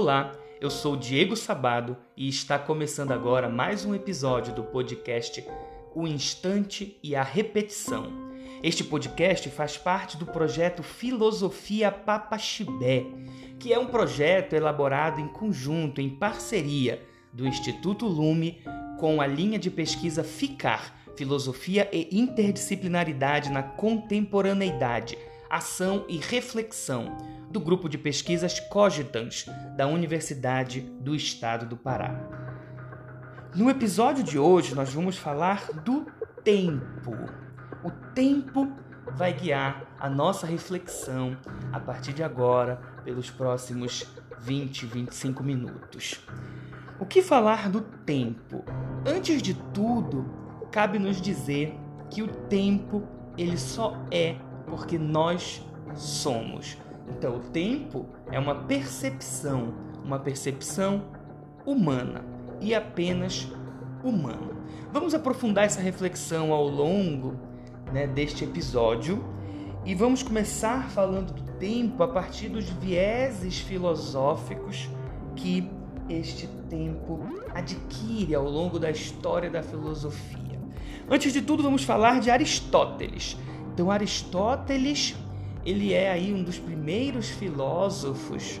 Olá, eu sou Diego Sabado e está começando agora mais um episódio do podcast O Instante e a Repetição. Este podcast faz parte do projeto Filosofia Papaxibé, que é um projeto elaborado em conjunto, em parceria, do Instituto Lume com a linha de pesquisa FICAR, Filosofia e Interdisciplinaridade na Contemporaneidade, Ação e Reflexão, do grupo de pesquisas Cogitans, da Universidade do Estado do Pará. No episódio de hoje, nós vamos falar do tempo. O tempo vai guiar a nossa reflexão a partir de agora, pelos próximos 20, 25 minutos. O que falar do tempo? Antes de tudo, cabe nos dizer que o tempo ele só é porque nós somos. Então, o tempo é uma percepção, uma percepção humana e apenas humana. Vamos aprofundar essa reflexão ao longo né, deste episódio e vamos começar falando do tempo a partir dos vieses filosóficos que este tempo adquire ao longo da história da filosofia. Antes de tudo, vamos falar de Aristóteles. Então, Aristóteles ele é aí um dos primeiros filósofos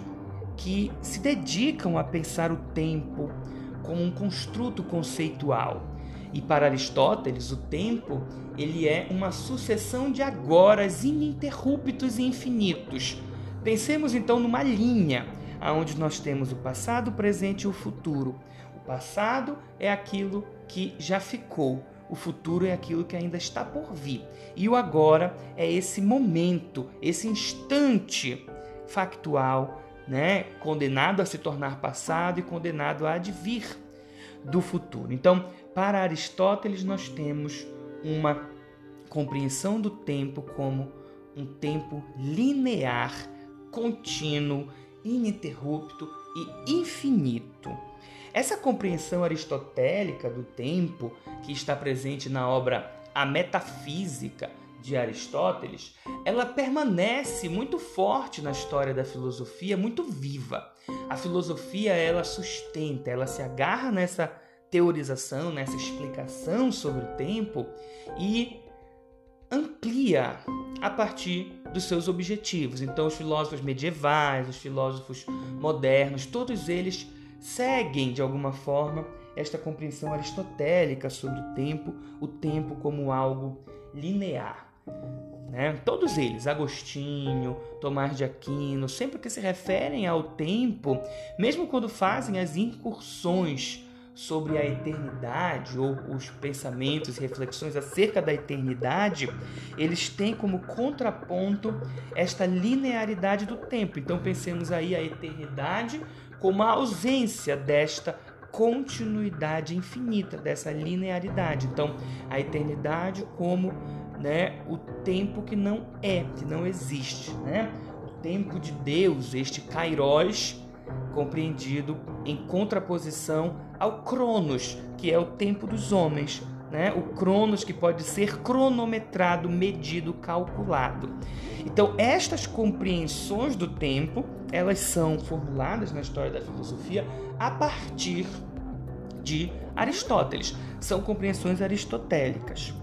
que se dedicam a pensar o tempo como um construto conceitual. E para Aristóteles, o tempo ele é uma sucessão de agoras ininterruptos e infinitos. Pensemos então numa linha onde nós temos o passado, o presente e o futuro. O passado é aquilo que já ficou, o futuro é aquilo que ainda está por vir. E o agora é esse momento, esse instante factual, né, condenado a se tornar passado e condenado a advir do futuro. Então, para Aristóteles nós temos uma compreensão do tempo como um tempo linear, contínuo, ininterrupto e infinito. Essa compreensão aristotélica do tempo, que está presente na obra A Metafísica de Aristóteles, ela permanece muito forte na história da filosofia, muito viva. A filosofia ela sustenta, ela se agarra nessa teorização, nessa explicação sobre o tempo e amplia a partir dos seus objetivos. Então, os filósofos medievais, os filósofos modernos, todos eles seguem de alguma forma esta compreensão aristotélica sobre o tempo, o tempo como algo linear. Né? Todos eles, Agostinho, Tomás de Aquino, sempre que se referem ao tempo, mesmo quando fazem as incursões sobre a eternidade ou os pensamentos e reflexões acerca da eternidade, eles têm como contraponto esta linearidade do tempo. Então pensemos aí a eternidade como a ausência desta continuidade infinita, dessa linearidade. Então, a eternidade como né, o tempo que não é, que não existe. Né? O tempo de Deus, este kairos, compreendido em contraposição ao cronos, que é o tempo dos homens. Né? O cronos que pode ser cronometrado, medido, calculado. Então, estas compreensões do tempo, elas são formuladas na história da filosofia a partir de Aristóteles. São compreensões aristotélicas.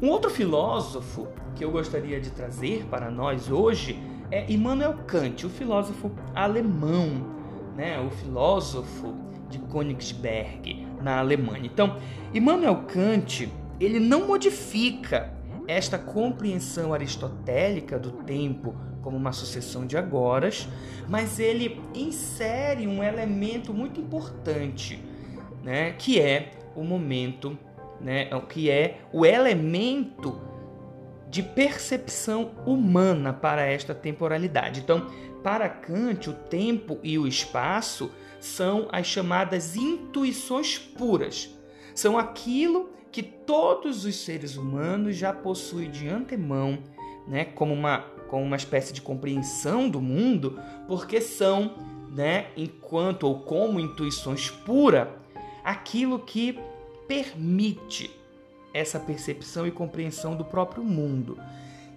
Um outro filósofo que eu gostaria de trazer para nós hoje é Immanuel Kant, o filósofo alemão, né? o filósofo de Königsberg, na Alemanha. Então, Immanuel Kant, ele não modifica esta compreensão aristotélica do tempo como uma sucessão de agoras, mas ele insere um elemento muito importante, né, que é o momento, né, que é o elemento de percepção humana para esta temporalidade. Então, para Kant, o tempo e o espaço são as chamadas intuições puras. São aquilo que todos os seres humanos já possuem de antemão, né, como uma, como uma espécie de compreensão do mundo, porque são, né, enquanto ou como intuições puras, aquilo que permite essa percepção e compreensão do próprio mundo.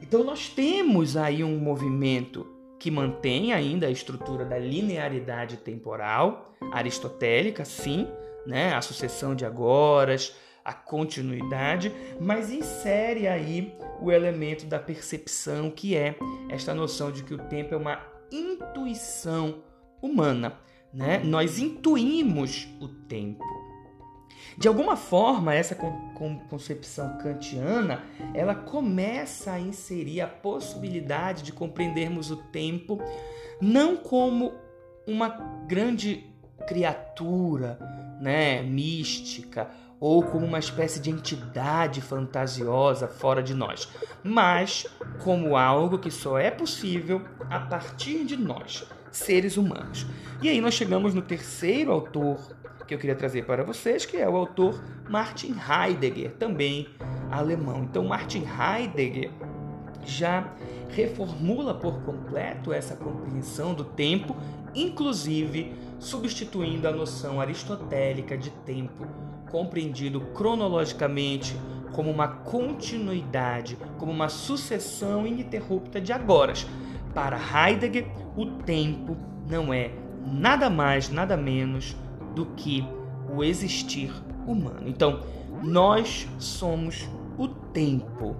Então nós temos aí um movimento que mantém ainda a estrutura da linearidade temporal aristotélica, sim, né? a sucessão de agoras, a continuidade, mas insere aí o elemento da percepção, que é esta noção de que o tempo é uma intuição humana. Né? Nós intuímos o tempo. De alguma forma, essa concepção kantiana, ela começa a inserir a possibilidade de compreendermos o tempo não como uma grande criatura, né, mística ou como uma espécie de entidade fantasiosa fora de nós, mas como algo que só é possível a partir de nós, seres humanos. E aí nós chegamos no terceiro autor que eu queria trazer para vocês, que é o autor Martin Heidegger, também alemão. Então, Martin Heidegger já reformula por completo essa compreensão do tempo, inclusive substituindo a noção aristotélica de tempo, compreendido cronologicamente como uma continuidade, como uma sucessão ininterrupta de agoras. Para Heidegger, o tempo não é nada mais, nada menos do que o existir humano. Então, nós somos o tempo.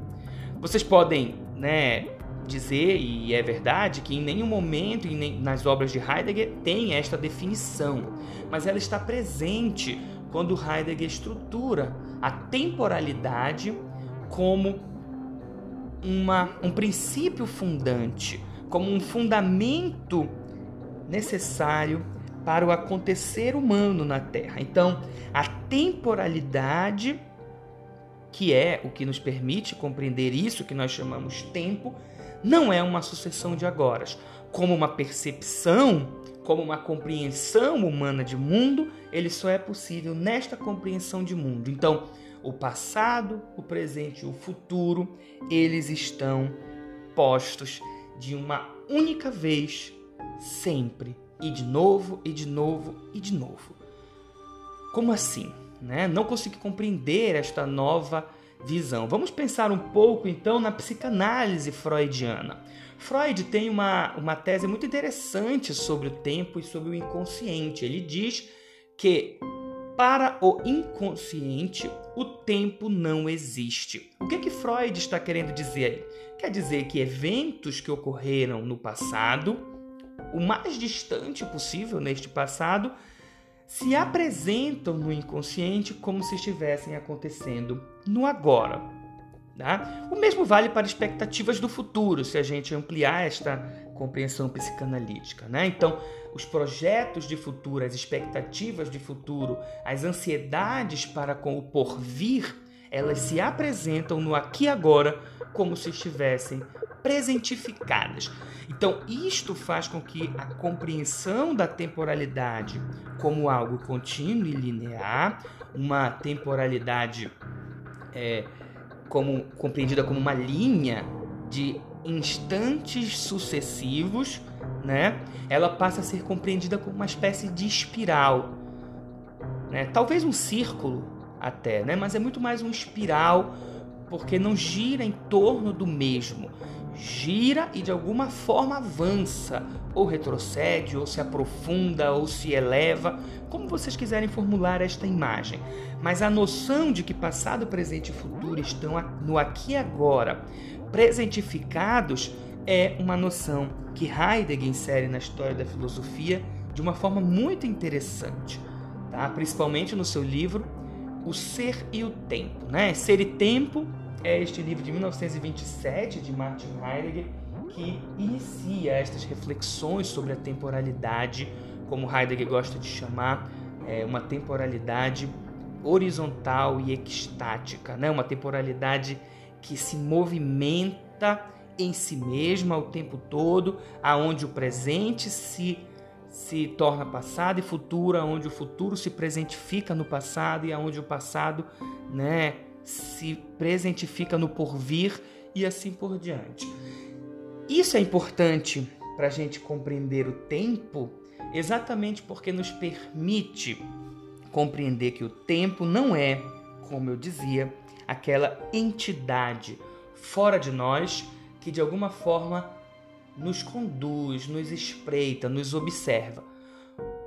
Vocês podem, né, dizer e é verdade que em nenhum momento nas obras de Heidegger tem esta definição, mas ela está presente quando Heidegger estrutura a temporalidade como uma, um princípio fundante, como um fundamento necessário para o acontecer humano na Terra. Então, a temporalidade, que é o que nos permite compreender isso que nós chamamos tempo, não é uma sucessão de agoras. Como uma percepção, como uma compreensão humana de mundo, ele só é possível nesta compreensão de mundo. Então, o passado, o presente e o futuro, eles estão postos de uma única vez, sempre e de novo, e de novo, e de novo. Como assim? Né? Não consegui compreender esta nova visão. Vamos pensar um pouco então na psicanálise freudiana. Freud tem uma, uma tese muito interessante sobre o tempo e sobre o inconsciente. Ele diz que para o inconsciente o tempo não existe. O que, que Freud está querendo dizer aí? Quer dizer que eventos que ocorreram no passado o mais distante possível neste passado, se apresentam no inconsciente como se estivessem acontecendo no agora. Tá? O mesmo vale para expectativas do futuro, se a gente ampliar esta compreensão psicanalítica. Né? Então, os projetos de futuro, as expectativas de futuro, as ansiedades para com o porvir, elas se apresentam no aqui e agora como se estivessem presentificadas. Então, isto faz com que a compreensão da temporalidade como algo contínuo e linear, uma temporalidade é, como, compreendida como uma linha de instantes sucessivos, né? Ela passa a ser compreendida como uma espécie de espiral, né? Talvez um círculo até, né? Mas é muito mais um espiral porque não gira em torno do mesmo gira e de alguma forma avança, ou retrocede, ou se aprofunda, ou se eleva, como vocês quiserem formular esta imagem. Mas a noção de que passado, presente e futuro estão no aqui e agora, presentificados, é uma noção que Heidegger insere na história da filosofia de uma forma muito interessante, tá? principalmente no seu livro O Ser e o Tempo. Né? Ser e Tempo é este livro de 1927 de Martin Heidegger que inicia estas reflexões sobre a temporalidade, como Heidegger gosta de chamar, é uma temporalidade horizontal e extática, né? uma temporalidade que se movimenta em si mesma o tempo todo, aonde o presente se se torna passado e futuro, aonde o futuro se presentifica no passado e aonde o passado, né, se presentifica no porvir e assim por diante. Isso é importante para a gente compreender o tempo, exatamente porque nos permite compreender que o tempo não é, como eu dizia, aquela entidade fora de nós que de alguma forma nos conduz, nos espreita, nos observa.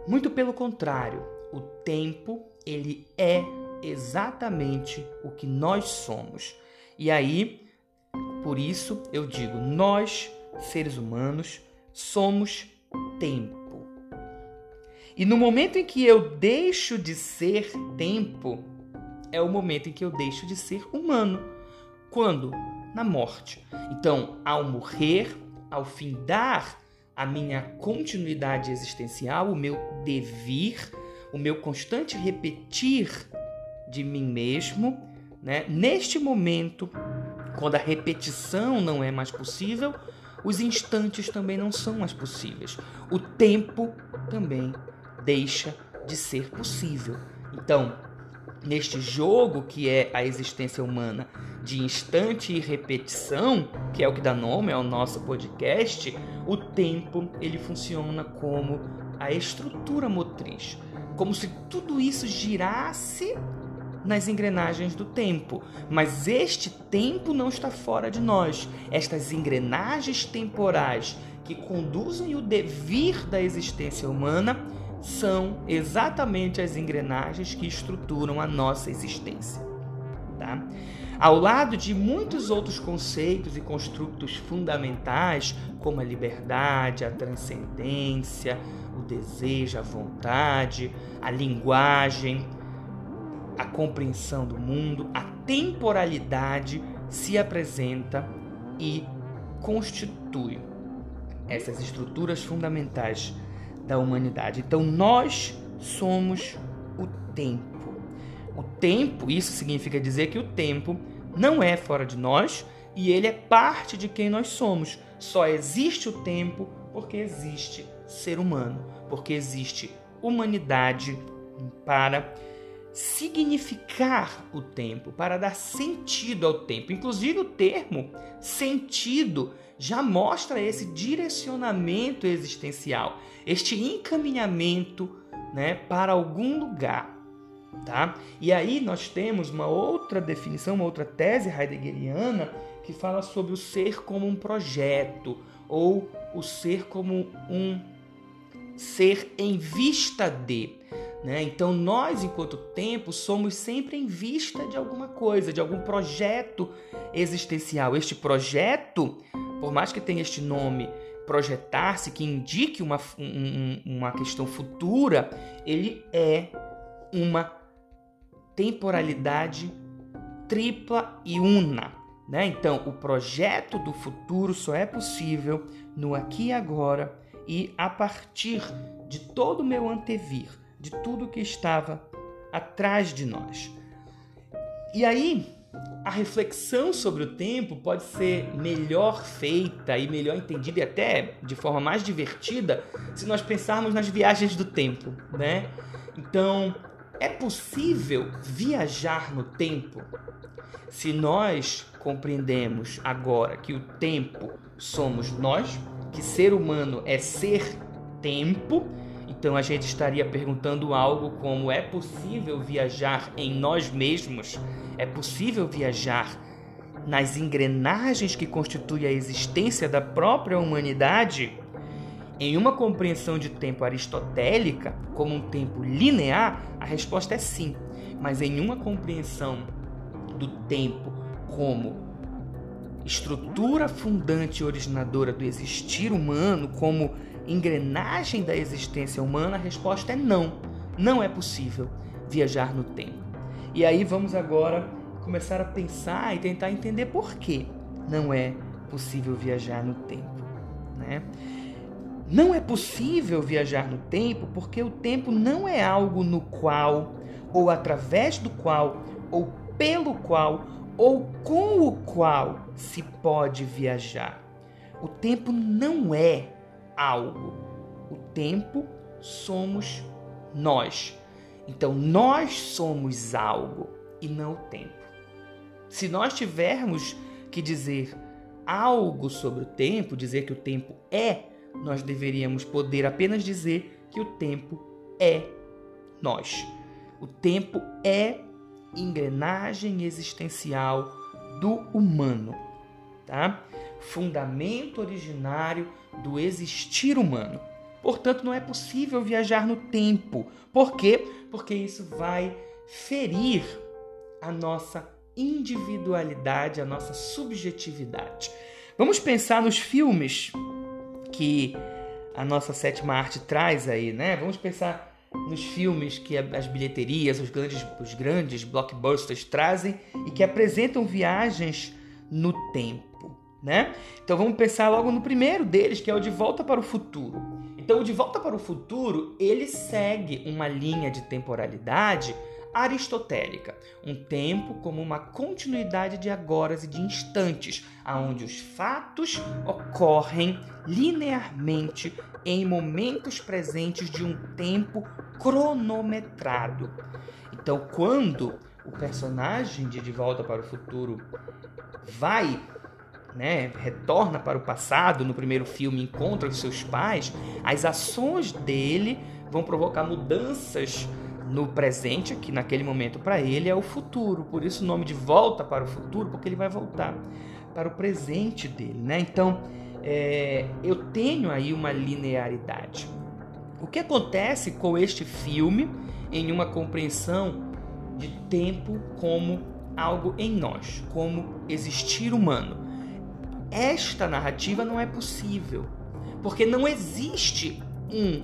Muito pelo contrário, o tempo ele é exatamente o que nós somos. E aí, por isso eu digo, nós, seres humanos, somos tempo. E no momento em que eu deixo de ser tempo, é o momento em que eu deixo de ser humano. Quando? Na morte. Então, ao morrer, ao findar a minha continuidade existencial, o meu devir, o meu constante repetir de mim mesmo, né? Neste momento, quando a repetição não é mais possível, os instantes também não são mais possíveis. O tempo também deixa de ser possível. Então, neste jogo que é a existência humana de instante e repetição, que é o que dá nome ao nosso podcast, o tempo ele funciona como a estrutura motriz, como se tudo isso girasse nas engrenagens do tempo. Mas este tempo não está fora de nós. Estas engrenagens temporais que conduzem o devir da existência humana são exatamente as engrenagens que estruturam a nossa existência. Tá? Ao lado de muitos outros conceitos e construtos fundamentais, como a liberdade, a transcendência, o desejo, a vontade, a linguagem, a compreensão do mundo, a temporalidade se apresenta e constitui essas estruturas fundamentais da humanidade. Então nós somos o tempo. O tempo, isso significa dizer que o tempo não é fora de nós e ele é parte de quem nós somos. Só existe o tempo porque existe ser humano, porque existe humanidade para significar o tempo, para dar sentido ao tempo. Inclusive, o termo sentido já mostra esse direcionamento existencial, este encaminhamento né, para algum lugar. Tá? E aí nós temos uma outra definição, uma outra tese heideggeriana que fala sobre o ser como um projeto ou o ser como um ser em vista de. Né? Então, nós, enquanto tempo, somos sempre em vista de alguma coisa, de algum projeto existencial. Este projeto, por mais que tenha este nome, projetar-se, que indique uma, um, uma questão futura, ele é uma temporalidade tripla e una. Né? Então, o projeto do futuro só é possível no aqui e agora e a partir de todo o meu antevir de tudo que estava atrás de nós. E aí, a reflexão sobre o tempo pode ser melhor feita e melhor entendida e até de forma mais divertida se nós pensarmos nas viagens do tempo, né? Então, é possível viajar no tempo? Se nós compreendemos agora que o tempo somos nós, que ser humano é ser tempo, então a gente estaria perguntando algo como: é possível viajar em nós mesmos? É possível viajar nas engrenagens que constituem a existência da própria humanidade? Em uma compreensão de tempo aristotélica, como um tempo linear, a resposta é sim. Mas em uma compreensão do tempo como estrutura fundante e originadora do existir humano, como engrenagem da existência humana, a resposta é não. Não é possível viajar no tempo. E aí vamos agora começar a pensar e tentar entender por que não é possível viajar no tempo, né? Não é possível viajar no tempo porque o tempo não é algo no qual ou através do qual ou pelo qual ou com o qual se pode viajar. O tempo não é algo. O tempo somos nós. Então nós somos algo e não o tempo. Se nós tivermos que dizer algo sobre o tempo, dizer que o tempo é, nós deveríamos poder apenas dizer que o tempo é nós. O tempo é engrenagem existencial do humano, tá? fundamento originário do existir humano. Portanto, não é possível viajar no tempo. Por quê? Porque isso vai ferir a nossa individualidade, a nossa subjetividade. Vamos pensar nos filmes que a nossa sétima arte traz aí, né? Vamos pensar nos filmes que as bilheterias, os grandes, os grandes blockbusters trazem e que apresentam viagens no tempo, né? Então vamos pensar logo no primeiro deles, que é o De Volta para o Futuro. Então o De Volta para o Futuro, ele segue uma linha de temporalidade aristotélica, um tempo como uma continuidade de agoras e de instantes, aonde os fatos ocorrem linearmente em momentos presentes de um tempo cronometrado. Então, quando o personagem de De Volta para o Futuro vai, né, retorna para o passado, no primeiro filme encontra os seus pais, as ações dele vão provocar mudanças no presente, que naquele momento para ele é o futuro. Por isso o nome de volta para o futuro, porque ele vai voltar para o presente dele, né? Então, é, eu tenho aí uma linearidade. O que acontece com este filme em uma compreensão de tempo como algo em nós, como existir humano? Esta narrativa não é possível, porque não existe um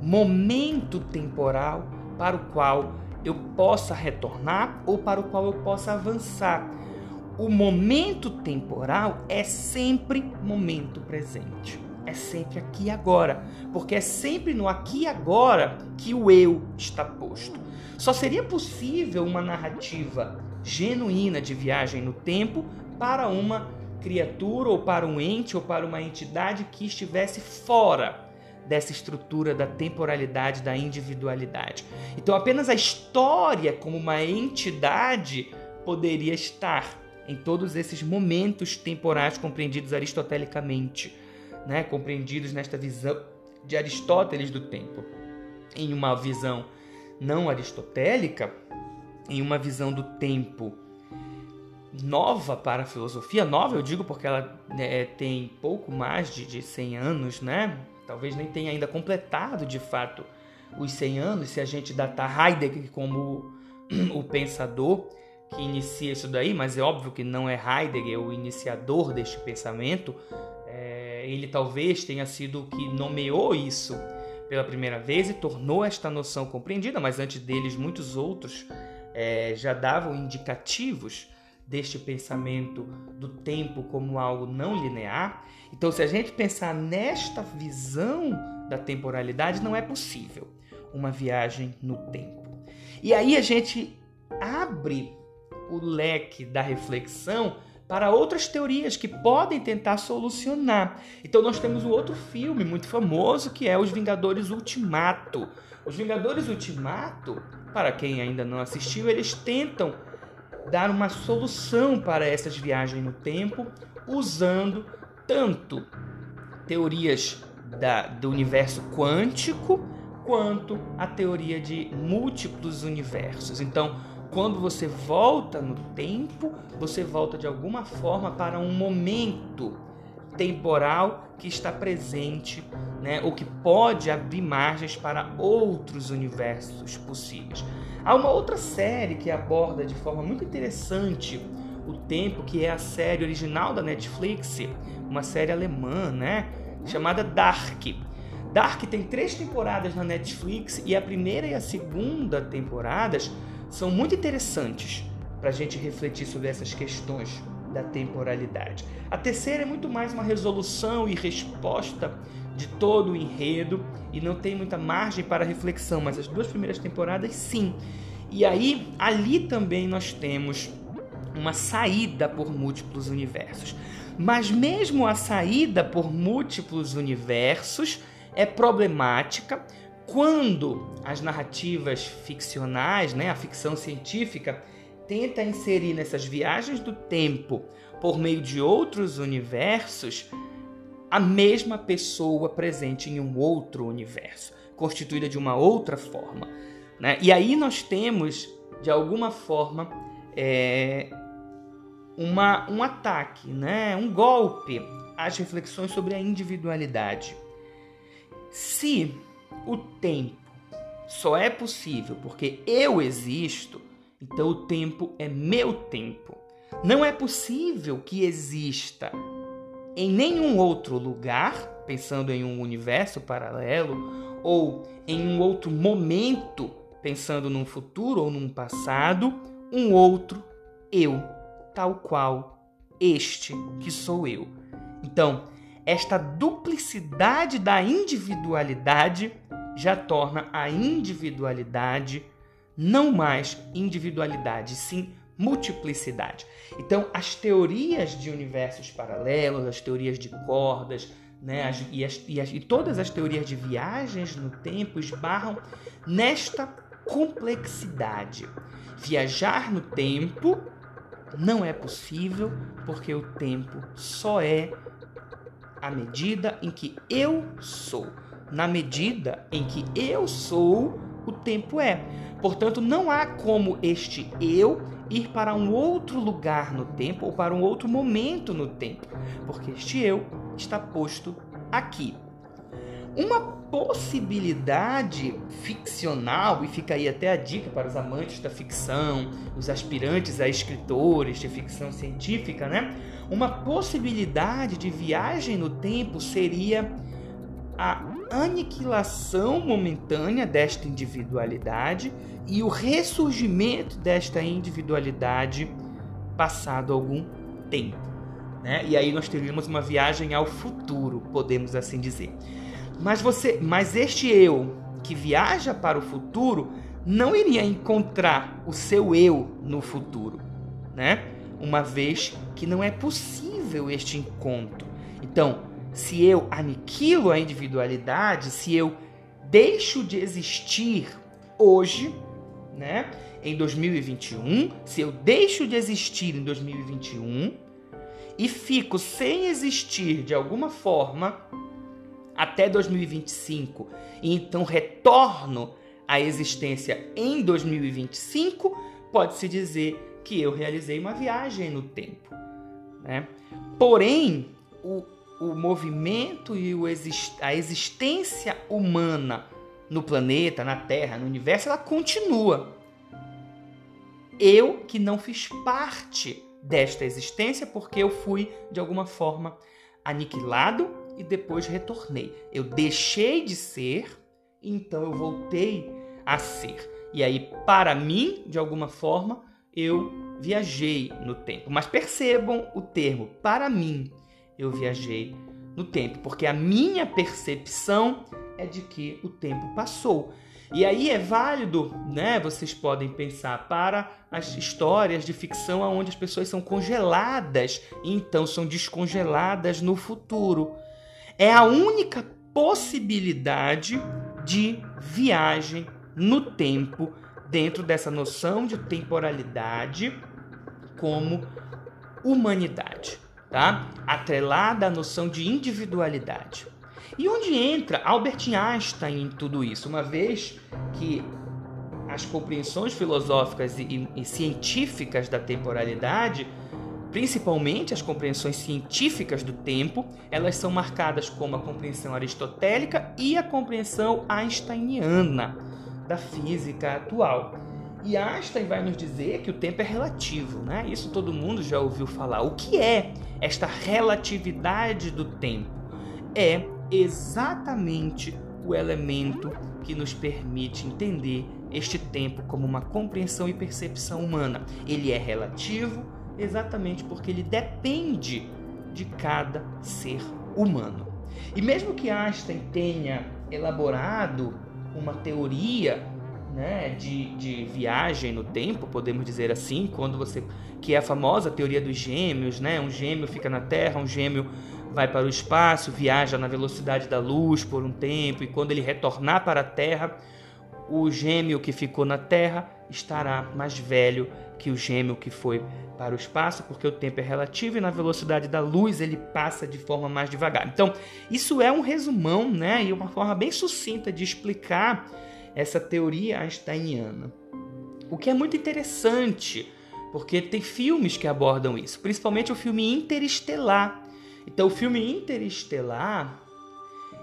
momento temporal para o qual eu possa retornar ou para o qual eu possa avançar. O momento temporal é sempre momento presente. É sempre aqui e agora, porque é sempre no aqui e agora que o eu está posto. Só seria possível uma narrativa genuína de viagem no tempo para uma criatura ou para um ente ou para uma entidade que estivesse fora dessa estrutura da temporalidade, da individualidade. Então, apenas a história, como uma entidade, poderia estar em todos esses momentos temporais compreendidos aristotelicamente, né? compreendidos nesta visão de Aristóteles do tempo. Em uma visão não aristotélica, em uma visão do tempo nova para a filosofia, nova eu digo porque ela né, tem pouco mais de, de 100 anos, né? talvez nem tenha ainda completado de fato os 100 anos, se a gente datar Heidegger como o pensador que inicia isso daí, mas é óbvio que não é Heidegger o iniciador deste pensamento, é, ele talvez tenha sido o que nomeou isso pela primeira vez e tornou esta noção compreendida, mas antes deles muitos outros é, já davam indicativos deste pensamento do tempo como algo não linear. Então, se a gente pensar nesta visão da temporalidade, não é possível uma viagem no tempo. E aí a gente abre o leque da reflexão para outras teorias que podem tentar solucionar. Então nós temos um outro filme muito famoso que é Os Vingadores Ultimato. Os Vingadores Ultimato, para quem ainda não assistiu, eles tentam dar uma solução para essas viagens no tempo usando tanto teorias da, do universo quântico quanto a teoria de múltiplos universos. Então, quando você volta no tempo, você volta de alguma forma para um momento temporal que está presente, né, ou que pode abrir margens para outros universos possíveis. Há uma outra série que aborda de forma muito interessante o tempo, que é a série original da Netflix, uma série alemã, né, chamada Dark. Dark tem três temporadas na Netflix e a primeira e a segunda temporadas são muito interessantes para a gente refletir sobre essas questões da temporalidade. A terceira é muito mais uma resolução e resposta de todo o enredo e não tem muita margem para reflexão, mas as duas primeiras temporadas sim. E aí, ali também nós temos uma saída por múltiplos universos. Mas mesmo a saída por múltiplos universos é problemática quando as narrativas ficcionais, né, a ficção científica, tenta inserir nessas viagens do tempo por meio de outros universos a mesma pessoa presente em um outro universo, constituída de uma outra forma. Né? E aí nós temos, de alguma forma, é, uma, um ataque, né? um golpe às reflexões sobre a individualidade. Se o tempo só é possível porque eu existo, então o tempo é meu tempo. Não é possível que exista em nenhum outro lugar, pensando em um universo paralelo, ou em um outro momento, pensando num futuro ou num passado, um outro eu, tal qual este que sou eu. Então, esta duplicidade da individualidade já torna a individualidade não mais individualidade, sim multiplicidade. Então, as teorias de universos paralelos, as teorias de cordas, né, as, e, as, e, as, e todas as teorias de viagens no tempo esbarram nesta complexidade. Viajar no tempo não é possível porque o tempo só é a medida em que eu sou. Na medida em que eu sou, o tempo é. Portanto, não há como este eu ir para um outro lugar no tempo ou para um outro momento no tempo, porque este eu está posto aqui. Uma possibilidade ficcional, e fica aí até a dica para os amantes da ficção, os aspirantes a escritores de ficção científica, né? Uma possibilidade de viagem no tempo seria a aniquilação momentânea desta individualidade e o ressurgimento desta individualidade passado algum tempo. Né? E aí nós teríamos uma viagem ao futuro, podemos assim dizer. Mas você, mas este eu que viaja para o futuro não iria encontrar o seu eu no futuro, né? Uma vez que não é possível este encontro. Então, se eu aniquilo a individualidade, se eu deixo de existir hoje, né? Em 2021, se eu deixo de existir em 2021 e fico sem existir de alguma forma até 2025 e então retorno à existência em 2025, pode-se dizer que eu realizei uma viagem no tempo. Né? Porém, o, o movimento e o exist, a existência humana no planeta, na Terra, no universo, ela continua. Eu que não fiz parte desta existência porque eu fui de alguma forma aniquilado e depois retornei. Eu deixei de ser, então eu voltei a ser. E aí, para mim, de alguma forma, eu viajei no tempo. Mas percebam o termo para mim. Eu viajei no tempo, porque a minha percepção é de que o tempo passou. E aí é válido, né? Vocês podem pensar para as histórias de ficção onde as pessoas são congeladas e então são descongeladas no futuro. É a única possibilidade de viagem no tempo dentro dessa noção de temporalidade como humanidade, tá? Atrelada à noção de individualidade. E onde entra Albert Einstein em tudo isso? Uma vez que as compreensões filosóficas e, e, e científicas da temporalidade, principalmente as compreensões científicas do tempo, elas são marcadas como a compreensão aristotélica e a compreensão einsteiniana da física atual. E Einstein vai nos dizer que o tempo é relativo, né? Isso todo mundo já ouviu falar. O que é esta relatividade do tempo? É exatamente o elemento que nos permite entender este tempo como uma compreensão e percepção humana. Ele é relativo exatamente porque ele depende de cada ser humano. E mesmo que Einstein tenha elaborado uma teoria né, de, de viagem no tempo, podemos dizer assim, quando você que é a famosa teoria dos gêmeos, né? Um gêmeo fica na Terra, um gêmeo vai para o espaço, viaja na velocidade da luz por um tempo, e quando ele retornar para a Terra, o gêmeo que ficou na Terra estará mais velho que o gêmeo que foi para o espaço, porque o tempo é relativo e na velocidade da luz ele passa de forma mais devagar. Então, isso é um resumão, né, e uma forma bem sucinta de explicar essa teoria einsteiniana. O que é muito interessante, Porque tem filmes que abordam isso, principalmente o filme Interestelar. Então, o filme Interestelar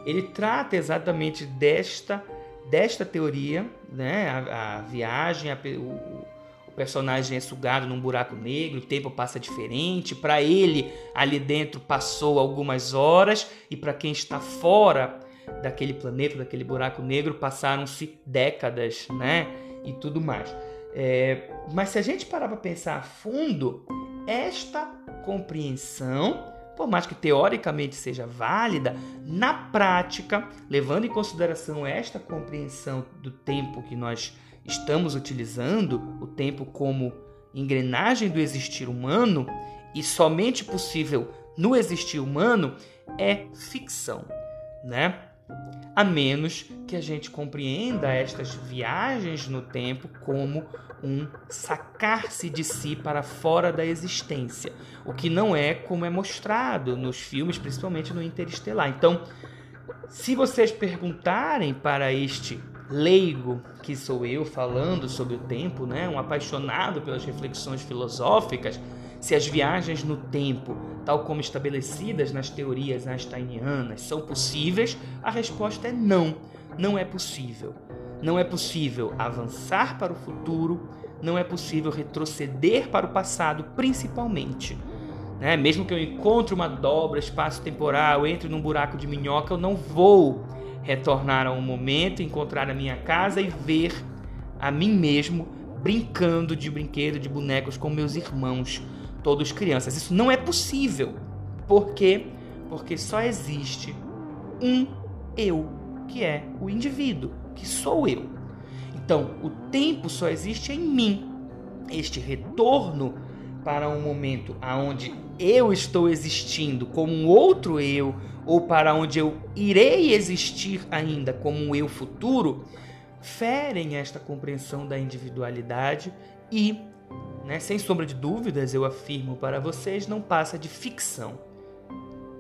ele trata exatamente desta desta teoria, né? A, a viagem, a, o, o, personagem é sugado num buraco negro, o tempo passa diferente. Para ele, ali dentro passou algumas horas, e para quem está fora daquele planeta, daquele buraco negro, passaram-se décadas, né? E tudo mais. É, mas se a gente parar para pensar a fundo, esta compreensão por mais que teoricamente seja válida, na prática, levando em consideração esta compreensão do tempo que nós estamos utilizando, o tempo como engrenagem do existir humano e somente possível no existir humano, é ficção, né? A menos que a gente compreenda estas viagens no tempo como um sacar-se de si para fora da existência, o que não é como é mostrado nos filmes, principalmente no Interestelar. Então, se vocês perguntarem para este leigo que sou eu falando sobre o tempo, né, um apaixonado pelas reflexões filosóficas, se as viagens no tempo, tal como estabelecidas nas teorias einsteinianas, são possíveis, a resposta é não, não é possível. Não é possível avançar para o futuro, não é possível retroceder para o passado, principalmente. Né? Mesmo que eu encontre uma dobra espaço-temporal, entre num buraco de minhoca, eu não vou retornar a um momento, encontrar a minha casa e ver a mim mesmo brincando de brinquedo, de bonecos com meus irmãos, todos crianças. Isso não é possível. Por quê? Porque só existe um eu, que é o indivíduo que sou eu. Então, o tempo só existe em mim. Este retorno para um momento aonde eu estou existindo como um outro eu ou para onde eu irei existir ainda como um eu futuro, ferem esta compreensão da individualidade e, né, sem sombra de dúvidas, eu afirmo para vocês, não passa de ficção,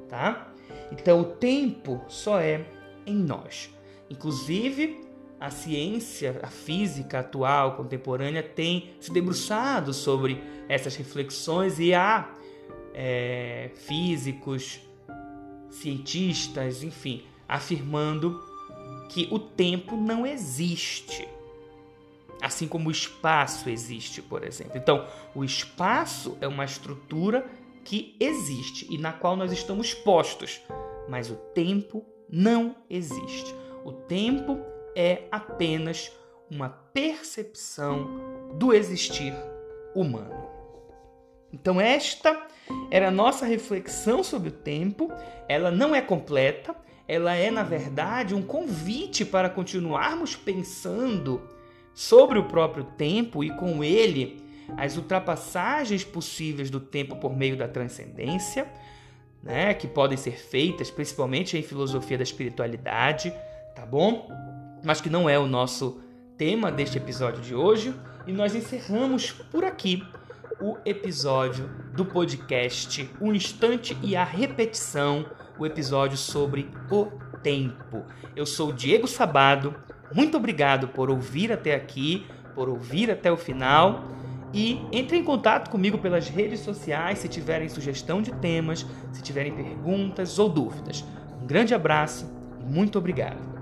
tá? Então o tempo só é em nós. Inclusive, a ciência, a física atual, contemporânea, tem se debruçado sobre essas reflexões e há é, físicos, cientistas, enfim, afirmando que o tempo não existe. Assim como o espaço existe, por exemplo. Então, o espaço é uma estrutura que existe e na qual nós estamos postos, mas o tempo não existe. O tempo é apenas uma percepção do existir humano. Então, esta era a nossa reflexão sobre o tempo. Ela não é completa, ela é, na verdade, um convite para continuarmos pensando sobre o próprio tempo e, com ele, as ultrapassagens possíveis do tempo por meio da transcendência, né, que podem ser feitas principalmente em filosofia da espiritualidade, tá bom? Mas que não é o nosso tema deste episódio de hoje, e nós encerramos por aqui o episódio do podcast O Instante e a Repetição, o episódio sobre o tempo. Eu sou Diego Sabado, muito obrigado por ouvir até aqui, por ouvir até o final. E entre em contato comigo pelas redes sociais se tiverem sugestão de temas, se tiverem perguntas ou dúvidas. Um grande abraço e muito obrigado.